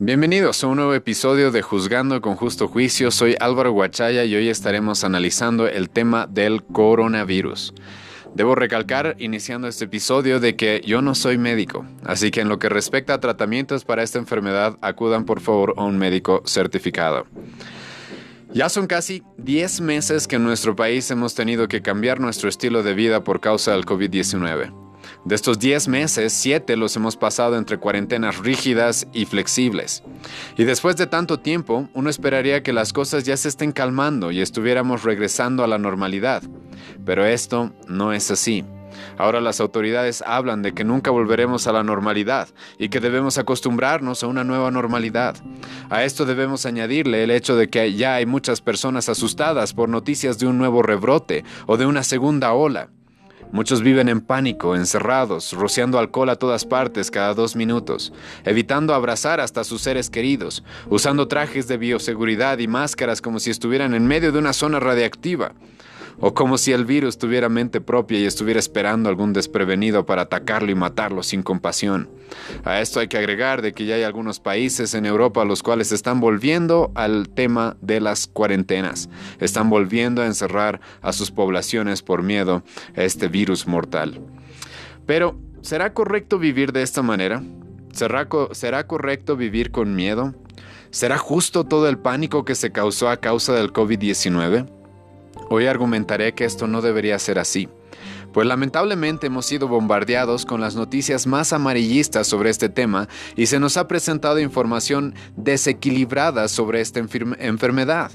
Bienvenidos a un nuevo episodio de Juzgando con Justo Juicio. Soy Álvaro Guachaya y hoy estaremos analizando el tema del coronavirus. Debo recalcar, iniciando este episodio, de que yo no soy médico, así que en lo que respecta a tratamientos para esta enfermedad, acudan por favor a un médico certificado. Ya son casi 10 meses que en nuestro país hemos tenido que cambiar nuestro estilo de vida por causa del COVID-19. De estos 10 meses, 7 los hemos pasado entre cuarentenas rígidas y flexibles. Y después de tanto tiempo, uno esperaría que las cosas ya se estén calmando y estuviéramos regresando a la normalidad. Pero esto no es así. Ahora las autoridades hablan de que nunca volveremos a la normalidad y que debemos acostumbrarnos a una nueva normalidad. A esto debemos añadirle el hecho de que ya hay muchas personas asustadas por noticias de un nuevo rebrote o de una segunda ola. Muchos viven en pánico, encerrados, rociando alcohol a todas partes cada dos minutos, evitando abrazar hasta sus seres queridos, usando trajes de bioseguridad y máscaras como si estuvieran en medio de una zona radiactiva o como si el virus tuviera mente propia y estuviera esperando algún desprevenido para atacarlo y matarlo sin compasión. A esto hay que agregar de que ya hay algunos países en Europa los cuales están volviendo al tema de las cuarentenas, están volviendo a encerrar a sus poblaciones por miedo a este virus mortal. Pero, ¿será correcto vivir de esta manera? ¿Será, ¿Será correcto vivir con miedo? ¿Será justo todo el pánico que se causó a causa del COVID-19? Hoy argumentaré que esto no debería ser así, pues lamentablemente hemos sido bombardeados con las noticias más amarillistas sobre este tema y se nos ha presentado información desequilibrada sobre esta enfermedad.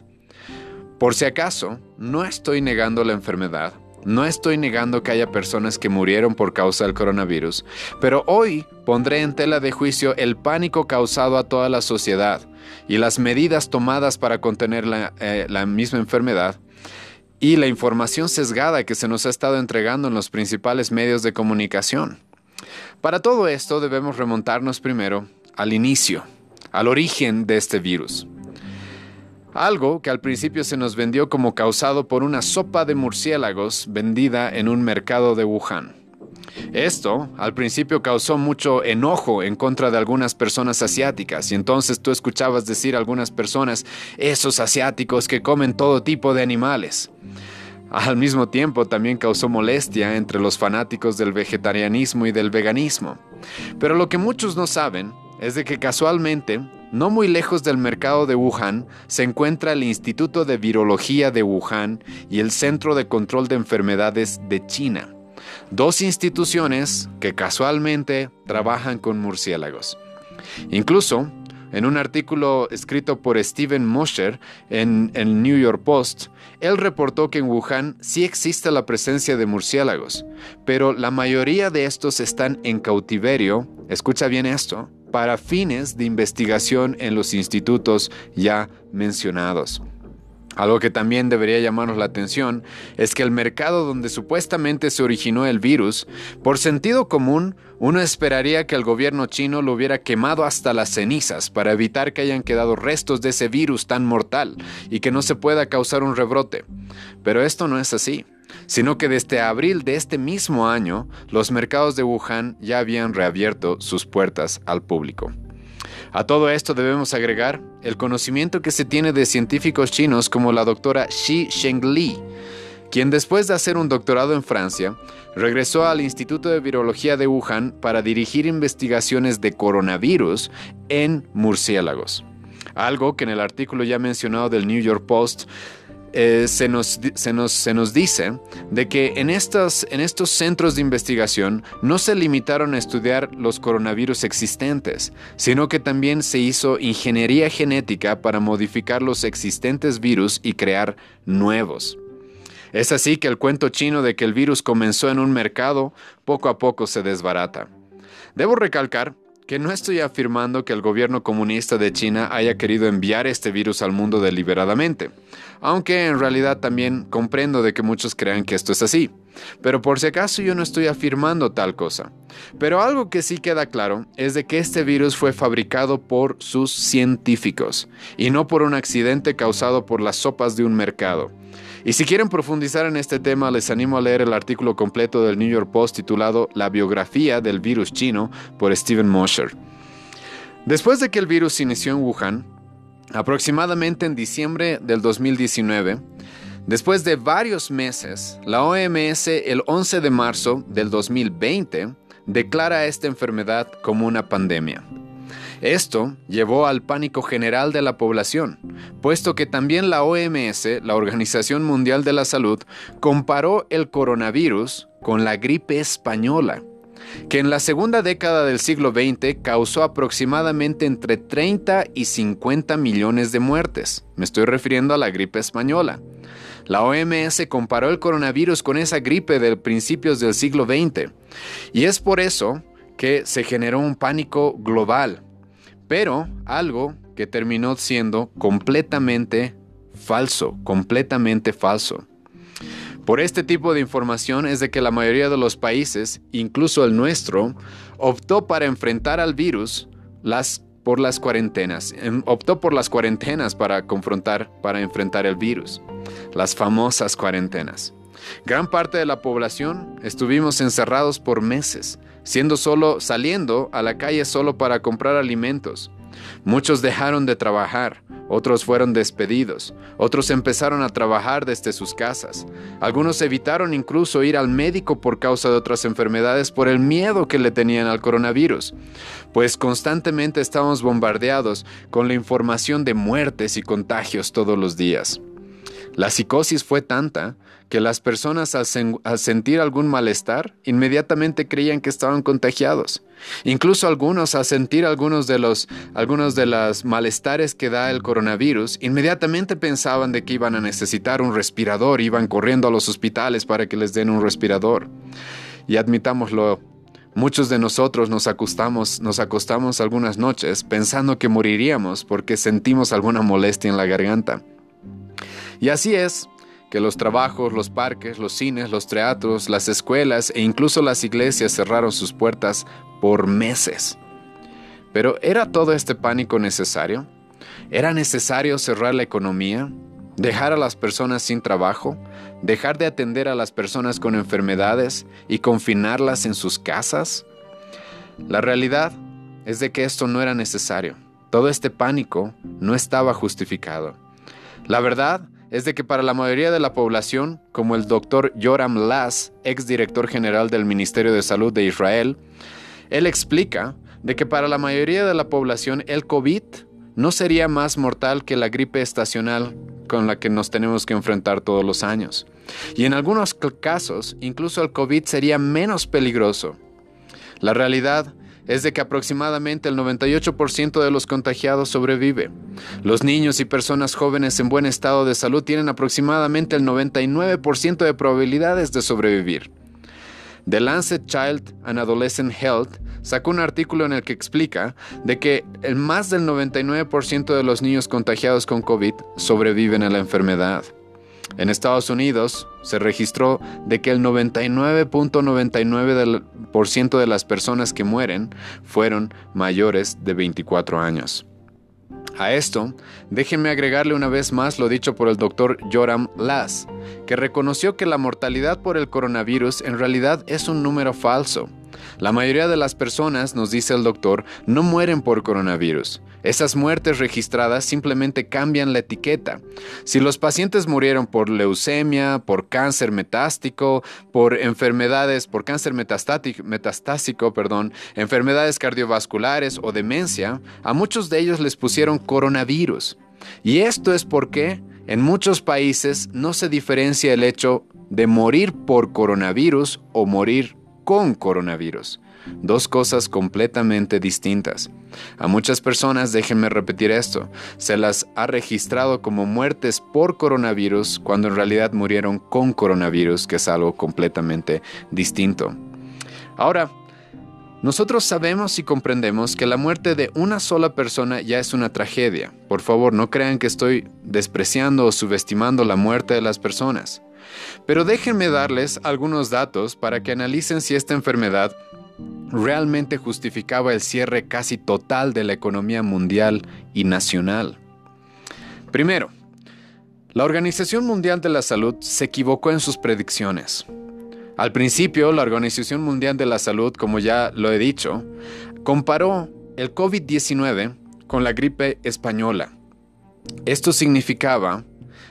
Por si acaso, no estoy negando la enfermedad, no estoy negando que haya personas que murieron por causa del coronavirus, pero hoy pondré en tela de juicio el pánico causado a toda la sociedad y las medidas tomadas para contener la, eh, misma enfermedad y la información sesgada que se nos ha estado entregando en los principales medios de comunicación. Para todo esto debemos remontarnos primero al inicio, al origen de este virus. Algo que al principio se nos vendió como causado por una sopa de murciélagos vendida en un mercado de Wuhan. Esto al principio causó mucho enojo en contra de algunas personas asiáticas y entonces tú escuchabas decir a algunas personas, esos asiáticos que comen todo tipo de animales. Al mismo tiempo también causó molestia entre los fanáticos del vegetarianismo y del veganismo. Pero lo que muchos no saben es de que casualmente, no muy lejos del mercado de Wuhan, se encuentra el Instituto de Virología de Wuhan y el Centro de Control de Enfermedades de China dos instituciones que casualmente trabajan con murciélagos. Incluso, en un artículo escrito por Steven Mosher en el New York Post, él reportó que en Wuhan sí existe la presencia de murciélagos, pero la mayoría de estos están en cautiverio, escucha bien esto, para fines de investigación en los institutos ya mencionados. Algo que también debería llamarnos la atención es que el mercado donde supuestamente se originó el virus, por sentido común, uno esperaría que el gobierno chino lo hubiera quemado hasta las cenizas para evitar que hayan quedado restos de ese virus tan mortal y que no se pueda causar un rebrote. Pero esto no es así, sino que desde abril de este mismo año, los mercados de Wuhan ya habían reabierto sus puertas al público. A todo esto debemos agregar el conocimiento que se tiene de científicos chinos como la doctora Xi Shengli, quien después de hacer un doctorado en Francia, regresó al Instituto de Virología de Wuhan para dirigir investigaciones de coronavirus en murciélagos. Algo que en el artículo ya mencionado del New York Post eh, se, nos, se, nos, se, nos, dice de que en, estas, en estos centros de investigación no se limitaron a estudiar los coronavirus existentes, sino que también se hizo ingeniería genética para modificar los existentes virus y crear nuevos. Es así que el cuento chino de que el virus comenzó en un mercado poco a poco se desbarata. Debo recalcar que no estoy afirmando que el gobierno comunista de China haya querido enviar este virus al mundo deliberadamente, aunque en realidad también comprendo de que muchos crean que esto es así. Pero por si acaso yo no estoy afirmando tal cosa. Pero algo que sí queda claro es de que este virus fue fabricado por sus científicos y no por un accidente causado por las sopas de un mercado. Y si quieren profundizar en este tema, les animo a leer el artículo completo del New York Post titulado La biografía del virus chino por Steven Mosher. Después de que el virus inició en Wuhan, aproximadamente en diciembre del 2019, después de varios meses, la OMS el 11 de marzo del 2020 declara esta enfermedad como una pandemia. Esto llevó al pánico general de la población, puesto que también la OMS, la Organización Mundial de la Salud, comparó el coronavirus con la gripe española, que en la segunda década del siglo XX causó aproximadamente entre 30 y 50 millones de muertes. Me estoy refiriendo a la gripe española. La OMS comparó el coronavirus con esa gripe de principios del siglo XX. Y es por eso que se generó un pánico global pero algo que terminó siendo completamente falso, completamente falso. Por este tipo de información es de que la mayoría de los países, incluso el nuestro, optó para enfrentar al virus las, por las cuarentenas. Em, optó por las cuarentenas para confrontar, para enfrentar el virus. Las famosas cuarentenas. Gran parte de la población estuvimos encerrados por meses, siendo solo saliendo a la calle solo para comprar alimentos. Muchos dejaron de trabajar, otros fueron despedidos, otros empezaron a trabajar desde sus casas. Algunos evitaron incluso ir al médico por causa de otras enfermedades por el miedo que le tenían al coronavirus, pues constantemente estábamos bombardeados con la información de muertes y contagios todos los días. La psicosis fue tanta que las personas al, sentir algún malestar inmediatamente creían que estaban contagiados. Incluso algunos al sentir algunos de los algunos de los malestares que da el coronavirus, inmediatamente pensaban de que iban a necesitar un respirador, iban corriendo a los hospitales para que les den un respirador. Y admitámoslo, Muchos de nosotros nos acostamos, nos acostamos algunas noches pensando que moriríamos porque sentimos alguna molestia en la garganta. Y así es que los trabajos, los parques, los cines, los teatros, las escuelas e incluso las iglesias cerraron sus puertas por meses. Pero ¿era todo este pánico necesario? ¿Era necesario cerrar la economía? ¿Dejar a las personas sin trabajo? ¿Dejar de atender a las personas con enfermedades y confinarlas en sus casas? La realidad es de que esto no era necesario. Todo este pánico no estaba justificado. La verdad es de que para la mayoría de la población, como el doctor Yoram Lass, ex director general del Ministerio de Salud de Israel, él explica de que para la mayoría de la población el COVID no sería más mortal que la gripe estacional con la que nos tenemos que enfrentar todos los años. Y en algunos casos, incluso el COVID sería menos peligroso. La realidad es de que aproximadamente el 98% de los contagiados sobrevive. Los niños y personas jóvenes en buen estado de salud tienen aproximadamente el 99% de probabilidades de sobrevivir. The Lancet Child and Adolescent Health sacó un artículo en el que explica de que el más del 99% de los niños contagiados con COVID sobreviven a la enfermedad. En Estados Unidos se registró de que el 99.99% de las personas que mueren fueron mayores de 24 años. A esto, déjenme agregarle una vez más lo dicho por el doctor Joram Lass, que reconoció que la mortalidad por el coronavirus en realidad es un número falso. La mayoría de las personas, nos dice el doctor, no mueren por coronavirus. Esas muertes registradas simplemente cambian la etiqueta. Si los pacientes murieron por leucemia, por cáncer metástico, por enfermedades, por cáncer metastásico, perdón, enfermedades cardiovasculares o demencia, a muchos de ellos les pusieron coronavirus. Y esto es porque en muchos países no se diferencia el hecho de morir por coronavirus o morir con coronavirus. Dos cosas completamente distintas. A muchas personas, déjenme repetir esto, se las ha registrado como muertes por coronavirus cuando en realidad murieron con coronavirus, que es algo completamente distinto. Ahora, nosotros sabemos y comprendemos que la muerte de una sola persona ya es una tragedia. Por favor, no crean que estoy despreciando o subestimando la muerte de las personas. Pero déjenme darles algunos datos para que analicen si esta enfermedad realmente justificaba el cierre casi total de la economía mundial y nacional. Primero, la Organización Mundial de la Salud se equivocó en sus predicciones. Al principio, la Organización Mundial de la Salud, como ya lo he dicho, comparó el COVID-19 con la gripe española. Esto significaba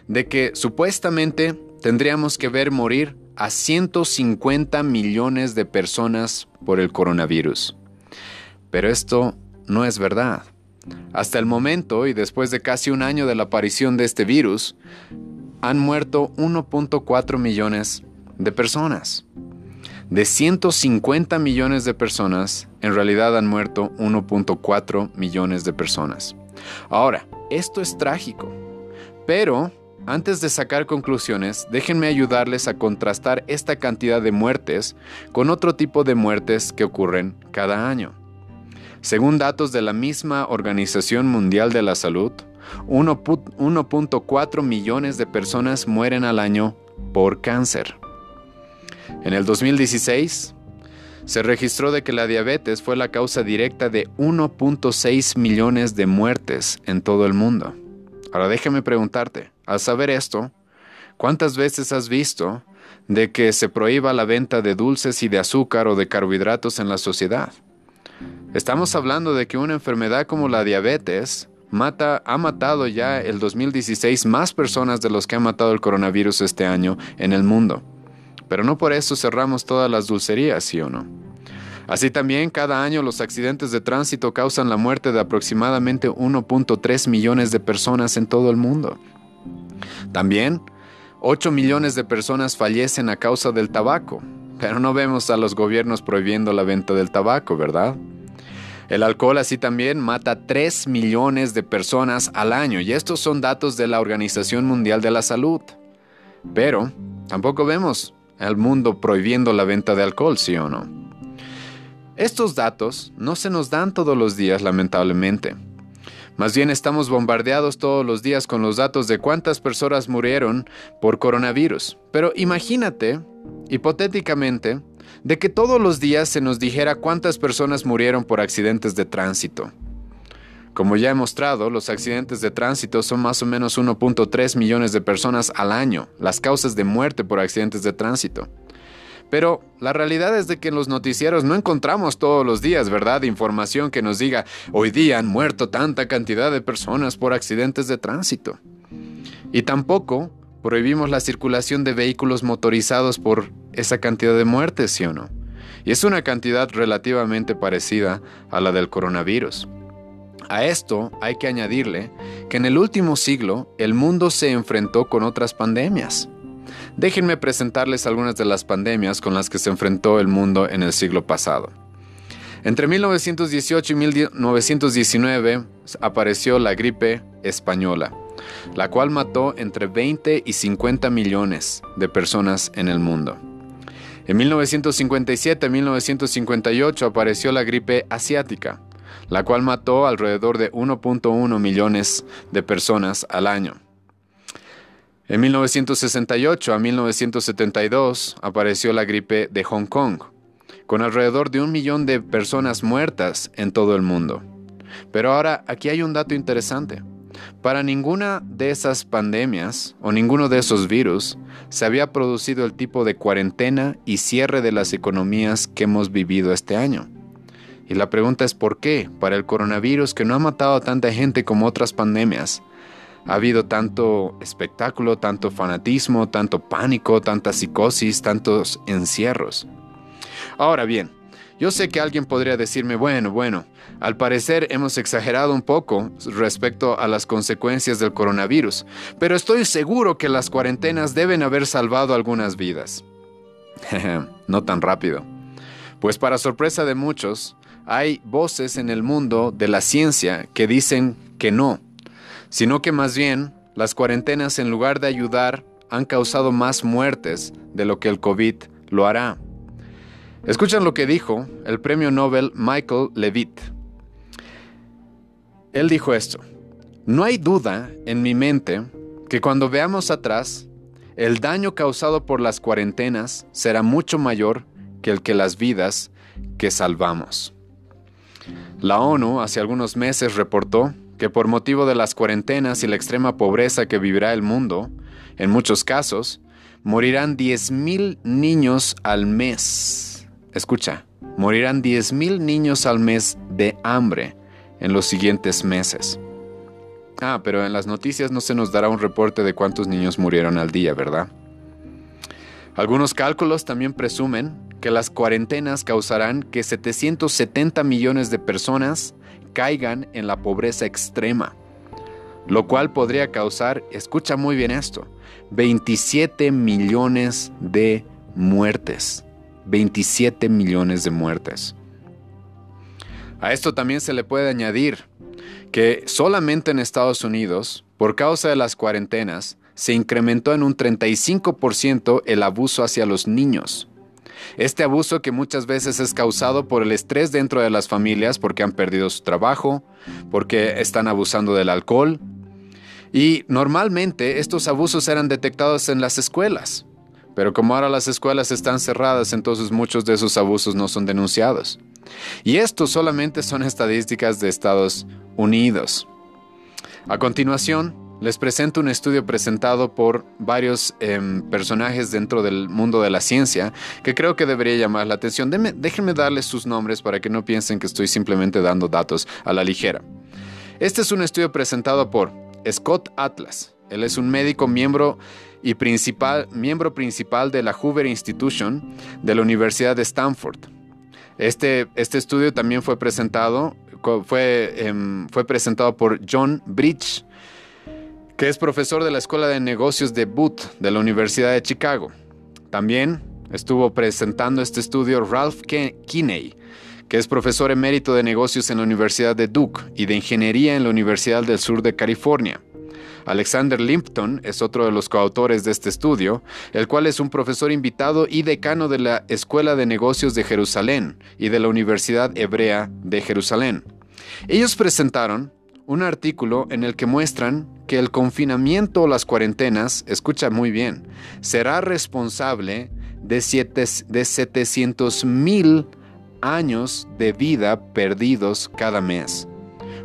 de que supuestamente tendríamos que ver morir a 150 millones de personas por el coronavirus. Pero esto no es verdad. Hasta el momento, y después de casi un año de la aparición de este virus, han muerto 1.4 millones de personas. De 150 millones de personas, en realidad han muerto 1.4 millones de personas. Ahora, esto es trágico, pero antes de sacar conclusiones, déjenme ayudarles a contrastar esta cantidad de muertes con otro tipo de muertes que ocurren cada año. Según datos de la misma Organización Mundial de la Salud, 1.4 millones de personas mueren al año por cáncer. En el 2016, se registró de que la diabetes fue la causa directa de 1.6 millones de muertes en todo el mundo. Ahora déjame preguntarte, al saber esto, ¿cuántas veces has visto de que se prohíba la venta de dulces y de azúcar o de carbohidratos en la sociedad? Estamos hablando de que una enfermedad como la diabetes mata, ha matado ya el 2016 más personas de los que ha matado el coronavirus este año en el mundo. Pero no por eso cerramos todas las dulcerías, ¿sí o no? Así también, cada año los accidentes de tránsito causan la muerte de aproximadamente 1.3 millones de personas en todo el mundo. También, 8 millones de personas fallecen a causa del tabaco, pero no vemos a los gobiernos prohibiendo la venta del tabaco, ¿verdad? El alcohol así también mata 3 millones de personas al año y estos son datos de la Organización Mundial de la Salud. Pero tampoco vemos al mundo prohibiendo la venta de alcohol, ¿sí o no? Estos datos no se nos dan todos los días, lamentablemente. Más bien estamos bombardeados todos los días con los datos de cuántas personas murieron por coronavirus. Pero imagínate, hipotéticamente, de que todos los días se nos dijera cuántas personas murieron por accidentes de tránsito. Como ya he mostrado, los accidentes de tránsito son más o menos 1.3 millones de personas al año, las causas de muerte por accidentes de tránsito. Pero la realidad es de que en los noticieros no encontramos todos los días, ¿verdad?, información que nos diga, hoy día han muerto tanta cantidad de personas por accidentes de tránsito. Y tampoco prohibimos la circulación de vehículos motorizados por esa cantidad de muertes, ¿sí o no? Y es una cantidad relativamente parecida a la del coronavirus. A esto hay que añadirle que en el último siglo el mundo se enfrentó con otras pandemias. Déjenme presentarles algunas de las pandemias con las que se enfrentó el mundo en el siglo pasado. Entre 1918 y 1919 apareció la gripe española, la cual mató entre 20 y 50 millones de personas en el mundo. En 1957 y 1958 apareció la gripe asiática, la cual mató alrededor de 1.1 millones de personas al año. En 1968 a 1972 apareció la gripe de Hong Kong, con alrededor de un millón de personas muertas en todo el mundo. Pero ahora aquí hay un dato interesante. Para ninguna de esas pandemias o ninguno de esos virus se había producido el tipo de cuarentena y cierre de las economías que hemos vivido este año. Y la pregunta es ¿por qué? Para el coronavirus que no ha matado a tanta gente como otras pandemias, ha habido tanto espectáculo, tanto fanatismo, tanto pánico, tanta psicosis, tantos encierros. Ahora bien, yo sé que alguien podría decirme, bueno, bueno, al parecer hemos exagerado un poco respecto a las consecuencias del coronavirus, pero estoy seguro que las cuarentenas deben haber salvado algunas vidas. no tan rápido. Pues para sorpresa de muchos, hay voces en el mundo de la ciencia que dicen que no, sino que más bien las cuarentenas en lugar de ayudar han causado más muertes de lo que el COVID lo hará. Escuchan lo que dijo el premio Nobel Michael Levitt. Él dijo esto, no hay duda en mi mente que cuando veamos atrás, el daño causado por las cuarentenas será mucho mayor que el que las vidas que salvamos. La ONU hace algunos meses reportó que por motivo de las cuarentenas y la extrema pobreza que vivirá el mundo, en muchos casos, morirán 10.000 niños al mes. escucha, morirán 10.000 niños al mes de hambre en los siguientes meses. Ah, pero en las noticias no se nos dará un reporte de cuántos niños murieron al día, ¿verdad? Algunos cálculos también presumen que las cuarentenas causarán que 770 millones de personas caigan en la pobreza extrema, lo cual podría causar, escucha muy bien esto, 27 millones de muertes. 27 millones de muertes. A esto también se le puede añadir que solamente en Estados Unidos, por causa de las cuarentenas, se incrementó en un 35% el abuso hacia los niños. Este abuso que muchas veces es causado por el estrés dentro de las familias porque han perdido su trabajo, porque están abusando del alcohol. Y normalmente estos abusos eran detectados en las escuelas. Pero como ahora las escuelas están cerradas, entonces muchos de esos abusos no son denunciados. Y esto solamente son estadísticas de Estados Unidos. A continuación, les presento un estudio presentado por varios em, personajes dentro del mundo de la ciencia que creo que debería llamar la atención. déjenme darles sus nombres para que no piensen que estoy simplemente dando datos a la ligera. Este es un estudio presentado por Scott Atlas. Él es un médico miembro y principal, miembro principal de la Hoover Institution de la Universidad de Stanford. Este, este estudio también fue presentado, fue, em, fue presentado por John Bridge, que es profesor de la Escuela de Negocios de Booth de la Universidad de Chicago. También estuvo presentando este estudio Ralph Kinney, que es profesor emérito de negocios en la Universidad de Duke y de ingeniería en la Universidad del Sur de California. Alexander Limpton es otro de los coautores de este estudio, el cual es un profesor invitado y decano de la Escuela de Negocios de Jerusalén y de la Universidad Hebrea de Jerusalén. Ellos presentaron un artículo en el que muestran que el confinamiento o las cuarentenas, escucha muy bien, será responsable de, de 700 mil años de vida perdidos cada mes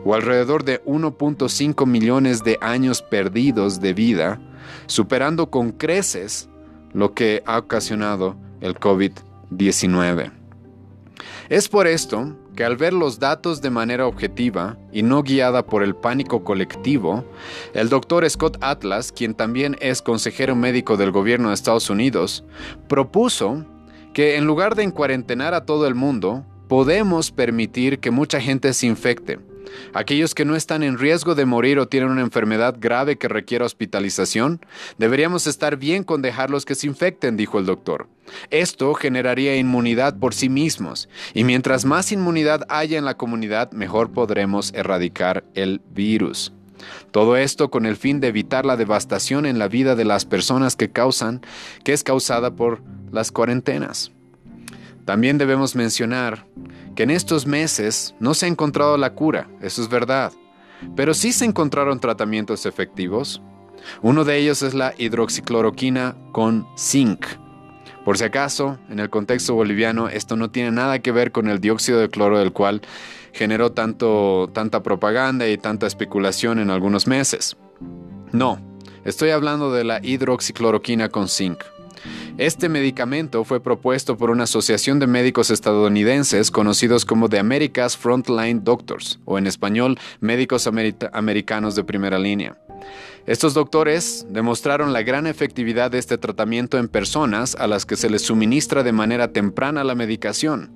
o alrededor de 1.5 millones de años perdidos de vida, superando con creces lo que ha ocasionado el COVID-19. Es por esto que al ver los datos de manera objetiva y no guiada por el pánico colectivo, el doctor Scott Atlas, quien también es consejero médico del gobierno de Estados Unidos, propuso que en lugar de encuarentenar a todo el mundo, podemos permitir que mucha gente se infecte Aquellos que no están en riesgo de morir o tienen una enfermedad grave que requiera hospitalización, deberíamos estar bien con dejarlos que se infecten, dijo el doctor. Esto generaría inmunidad por sí mismos, y mientras más inmunidad haya en la comunidad, mejor podremos erradicar el virus. Todo esto con el fin de evitar la devastación en la vida de las personas que causan, que es causada por las cuarentenas. También debemos mencionar que en estos meses no se ha encontrado la cura, eso es verdad, pero sí se encontraron tratamientos efectivos. Uno de ellos es la hidroxicloroquina con zinc. Por si acaso, en el contexto boliviano, esto no tiene nada que ver con el dióxido de cloro del cual generó tanto, tanta propaganda y tanta especulación en algunos meses. No, estoy hablando de la hidroxicloroquina con zinc. Este medicamento fue propuesto por una asociación de médicos estadounidenses conocidos como The America's Frontline Doctors, o en español, médicos americanos de primera línea. Estos doctores demostraron la gran efectividad de este tratamiento en personas a las que se les suministra de manera temprana la medicación.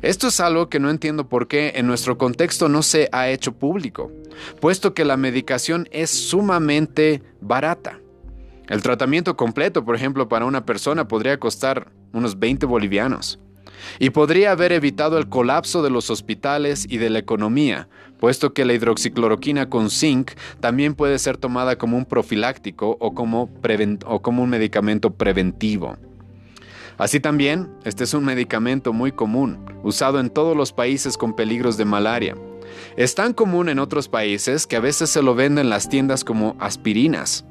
Esto es algo que no entiendo por qué en nuestro contexto no se ha hecho público, puesto que la medicación es sumamente barata. El tratamiento completo, por ejemplo, para una persona podría costar unos 20 bolivianos. Y podría haber evitado el colapso de los hospitales y de la economía, puesto que la hidroxicloroquina con zinc también puede ser tomada como un profiláctico o como, o como un medicamento preventivo. Así también, este es un medicamento muy común, usado en todos los países con peligros de malaria. Es tan común en otros países que a veces se lo venden en las tiendas como aspirinas.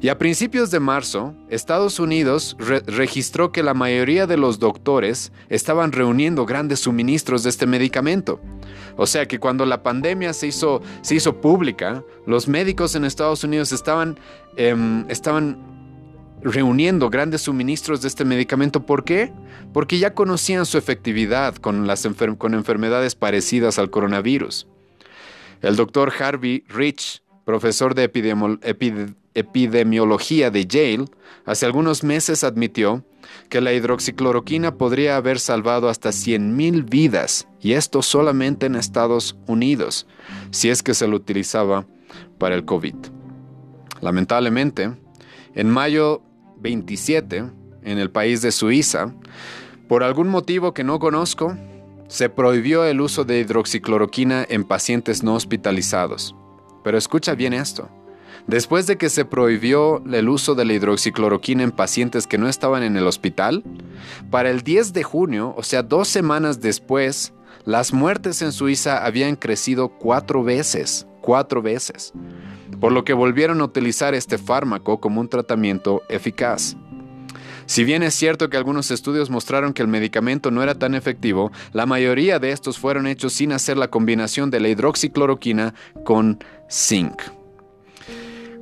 Y a principios de marzo, Estados Unidos registró que la mayoría de los doctores estaban reuniendo grandes suministros de este medicamento. O sea que cuando la pandemia se hizo, se hizo pública, los médicos en Estados Unidos estaban, em, estaban reuniendo grandes suministros de este medicamento. ¿Por qué? Porque ya conocían su efectividad con, las con enfermedades parecidas al coronavirus. El doctor Harvey Rich, profesor de epidemiología de Yale, hace algunos meses admitió que la hidroxicloroquina podría haber salvado hasta 100.000 vidas, y esto solamente en Estados Unidos, si es que se lo utilizaba para el COVID. Lamentablemente, en mayo 27, en el país de Suiza, por algún motivo que no conozco, se prohibió el uso de hidroxicloroquina en pacientes no hospitalizados. Pero escucha bien esto. Después de que se prohibió el uso de la hidroxicloroquina en pacientes que no estaban en el hospital, para el 10 de junio, o sea, dos semanas después, las muertes en Suiza habían crecido cuatro veces, cuatro veces, por lo que volvieron a utilizar este fármaco como un tratamiento eficaz. Si bien es cierto que algunos estudios mostraron que el medicamento no era tan efectivo, la mayoría de estos fueron hechos sin hacer la combinación de la hidroxicloroquina con zinc.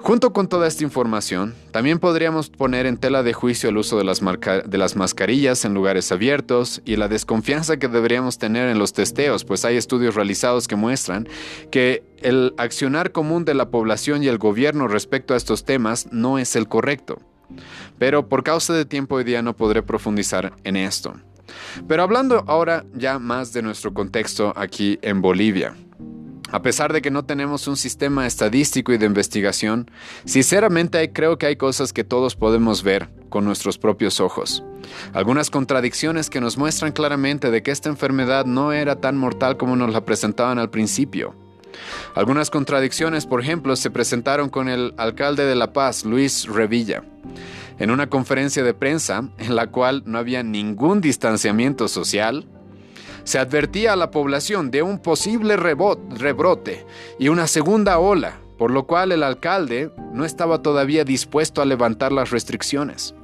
Junto con toda esta información, también podríamos poner en tela de juicio el uso de las, de las, mascarillas en lugares abiertos y la desconfianza que deberíamos tener en los testeos, pues hay estudios realizados que muestran que el accionar común de la población y el gobierno respecto a estos temas no es el correcto. Pero por causa de tiempo hoy día no podré profundizar en esto. Pero hablando ahora ya más de nuestro contexto aquí en Bolivia. A pesar de que no tenemos un sistema estadístico y de investigación, sinceramente creo que hay cosas que todos podemos ver con nuestros propios ojos. Algunas contradicciones que nos muestran claramente de que esta enfermedad no era tan mortal como nos la presentaban al principio. Algunas contradicciones, por ejemplo, se presentaron con el alcalde de La Paz, Luis Revilla, en una conferencia de prensa en la cual no había ningún distanciamiento social, se advertía a la población de un posible rebrote y una segunda ola, por lo cual el alcalde no estaba todavía dispuesto a levantar las restricciones.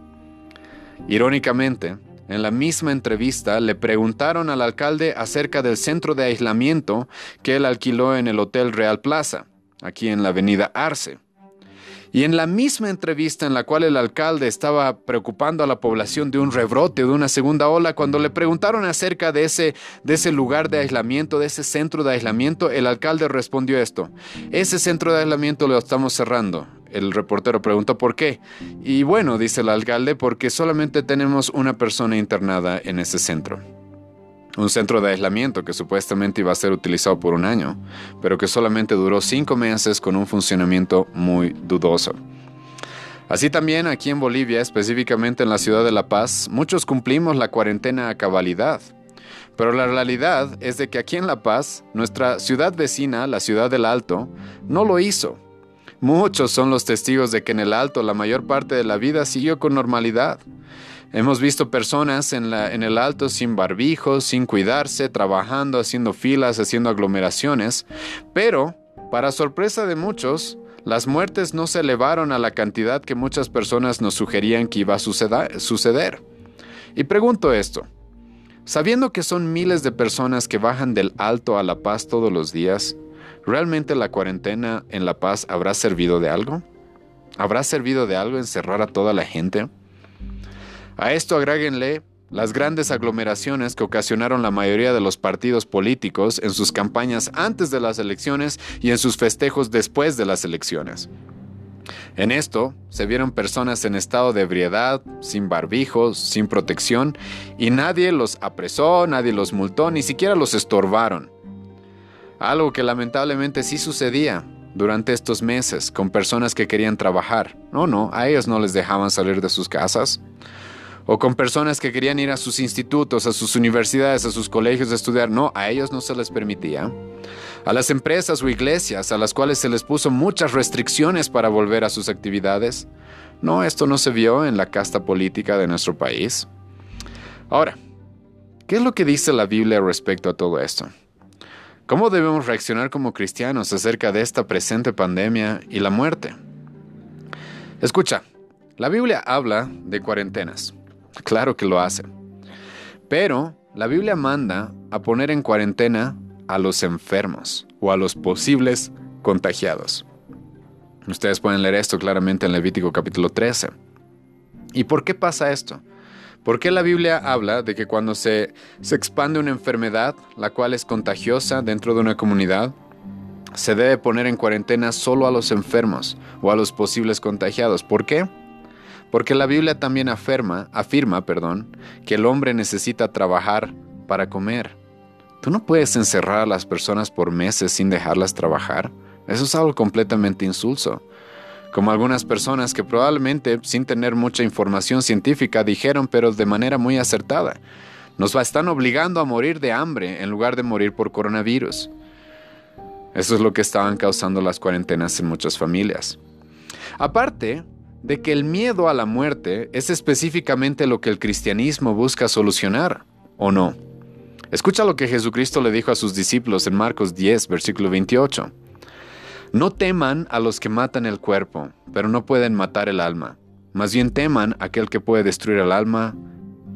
Irónicamente, en la misma entrevista le preguntaron al alcalde acerca del centro de aislamiento que él alquiló en el Hotel Real Plaza, aquí en la avenida Arce. Y en la misma entrevista en la cual el alcalde estaba preocupando a la población de un rebrote, de una segunda ola, cuando le preguntaron acerca de ese, de ese lugar de aislamiento, de ese centro de aislamiento, el alcalde respondió esto, ese centro de aislamiento lo estamos cerrando. El reportero preguntó por qué. Y bueno, dice el alcalde, porque solamente tenemos una persona internada en ese centro. Un centro de aislamiento que supuestamente iba a ser utilizado por un año, pero que solamente duró cinco meses con un funcionamiento muy dudoso. Así también aquí en Bolivia, específicamente en la ciudad de La Paz, muchos cumplimos la cuarentena a cabalidad. Pero la realidad es de que aquí en La Paz, nuestra ciudad vecina, la ciudad del Alto, no lo hizo. Muchos son los testigos de que en el Alto la mayor parte de la vida siguió con normalidad. Hemos visto personas en, el alto sin barbijos, sin cuidarse, trabajando, haciendo filas, haciendo aglomeraciones, pero, para sorpresa de muchos, las muertes no se elevaron a la cantidad que muchas personas nos sugerían que iba a suceder. Y pregunto esto, sabiendo que son miles de personas que bajan del alto a La Paz todos los días, ¿Realmente la cuarentena en La Paz habrá servido de algo? ¿Habrá servido de algo encerrar a toda la gente? A esto agréguenle las grandes aglomeraciones que ocasionaron la mayoría de los partidos políticos en sus campañas antes de las elecciones y en sus festejos después de las elecciones. En esto se vieron personas en estado de ebriedad, sin barbijos, sin protección, y nadie los apresó, nadie los multó, ni siquiera los estorbaron. Algo que lamentablemente sí sucedía durante estos meses con personas que querían trabajar. No, no, a ellos no les dejaban salir de sus casas. O con personas que querían ir a sus institutos, a sus universidades, a sus colegios a estudiar. No, a ellos no se les permitía. A las empresas o iglesias a las cuales se les puso muchas restricciones para volver a sus actividades. No, esto no se vio en la casta política de nuestro país. Ahora, ¿qué es lo que dice la Biblia respecto a todo esto? ¿Cómo debemos reaccionar como cristianos acerca de esta presente pandemia y la muerte? Escucha, la Biblia habla de cuarentenas. Claro que lo hace. Pero la Biblia manda a poner en cuarentena a los enfermos o a los posibles contagiados. Ustedes pueden leer esto claramente en Levítico capítulo 13. ¿Y por qué pasa esto? ¿Por qué la Biblia habla de que cuando se, se expande una enfermedad, la cual es contagiosa dentro de una comunidad, se debe poner en cuarentena solo a los enfermos o a los posibles contagiados? ¿Por qué? Porque la Biblia también afirma, afirma perdón, que el hombre necesita trabajar para comer. Tú no puedes encerrar a las personas por meses sin dejarlas trabajar. Eso es algo completamente insulso como algunas personas que probablemente sin tener mucha información científica dijeron, pero de manera muy acertada, nos están obligando a morir de hambre en lugar de morir por coronavirus. Eso es lo que estaban causando las cuarentenas en muchas familias. Aparte de que el miedo a la muerte es específicamente lo que el cristianismo busca solucionar, ¿o no? Escucha lo que Jesucristo le dijo a sus discípulos en Marcos 10, versículo 28. No teman a los que matan el cuerpo, pero no pueden matar el alma. Más bien teman a aquel que puede destruir el alma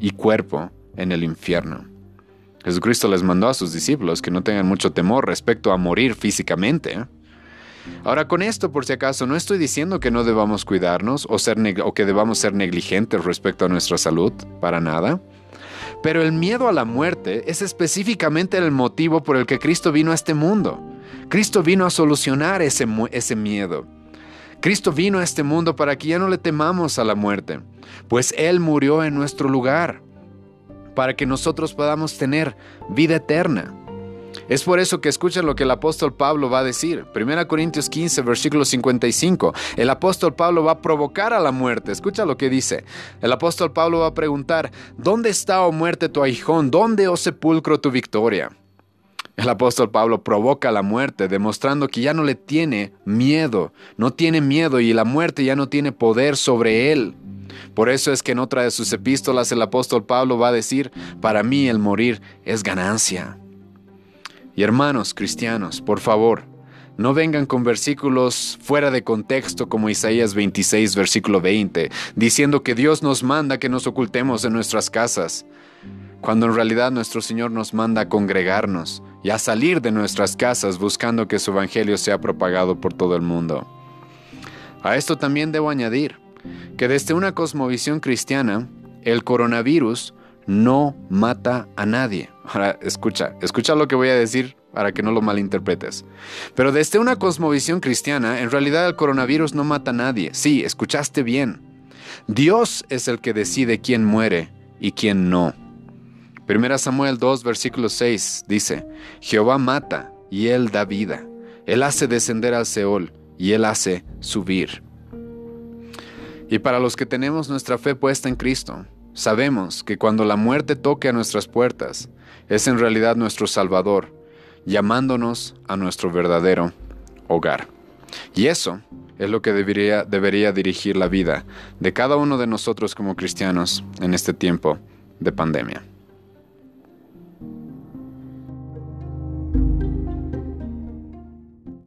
y cuerpo en el infierno. Jesucristo les mandó a sus discípulos que no tengan mucho temor respecto a morir físicamente. Ahora con esto, por si acaso, no estoy diciendo que no debamos cuidarnos o, ser o que debamos ser negligentes respecto a nuestra salud, para nada. Pero el miedo a la muerte es específicamente el motivo por el que Cristo vino a este mundo. Cristo vino a solucionar ese, ese miedo. Cristo vino a este mundo para que ya no le temamos a la muerte, pues Él murió en nuestro lugar, para que nosotros podamos tener vida eterna. Es por eso que escuchen lo que el apóstol Pablo va a decir. 1 Corintios 15, versículo 55. El apóstol Pablo va a provocar a la muerte. Escucha lo que dice. El apóstol Pablo va a preguntar, ¿dónde está, oh muerte, tu aguijón? ¿Dónde, oh sepulcro, tu victoria? El apóstol Pablo provoca la muerte, demostrando que ya no le tiene miedo, no tiene miedo y la muerte ya no tiene poder sobre él. Por eso es que en otra de sus epístolas el apóstol Pablo va a decir, para mí el morir es ganancia. Y hermanos cristianos, por favor, no vengan con versículos fuera de contexto como Isaías 26, versículo 20, diciendo que Dios nos manda que nos ocultemos en nuestras casas, cuando en realidad nuestro Señor nos manda a congregarnos y a salir de nuestras casas buscando que su Evangelio sea propagado por todo el mundo. A esto también debo añadir que desde una cosmovisión cristiana, el coronavirus no mata a nadie. Ahora, escucha, escucha lo que voy a decir para que no lo malinterpretes. Pero desde una cosmovisión cristiana, en realidad el coronavirus no mata a nadie. Sí, escuchaste bien. Dios es el que decide quién muere y quién no. Primera Samuel 2, versículo 6 dice, Jehová mata y él da vida. Él hace descender al Seol y él hace subir. Y para los que tenemos nuestra fe puesta en Cristo, Sabemos que cuando la muerte toque a nuestras puertas, es en realidad nuestro Salvador, llamándonos a nuestro verdadero hogar. Y eso es lo que debería, dirigir la vida de cada uno de nosotros como cristianos en este tiempo de pandemia.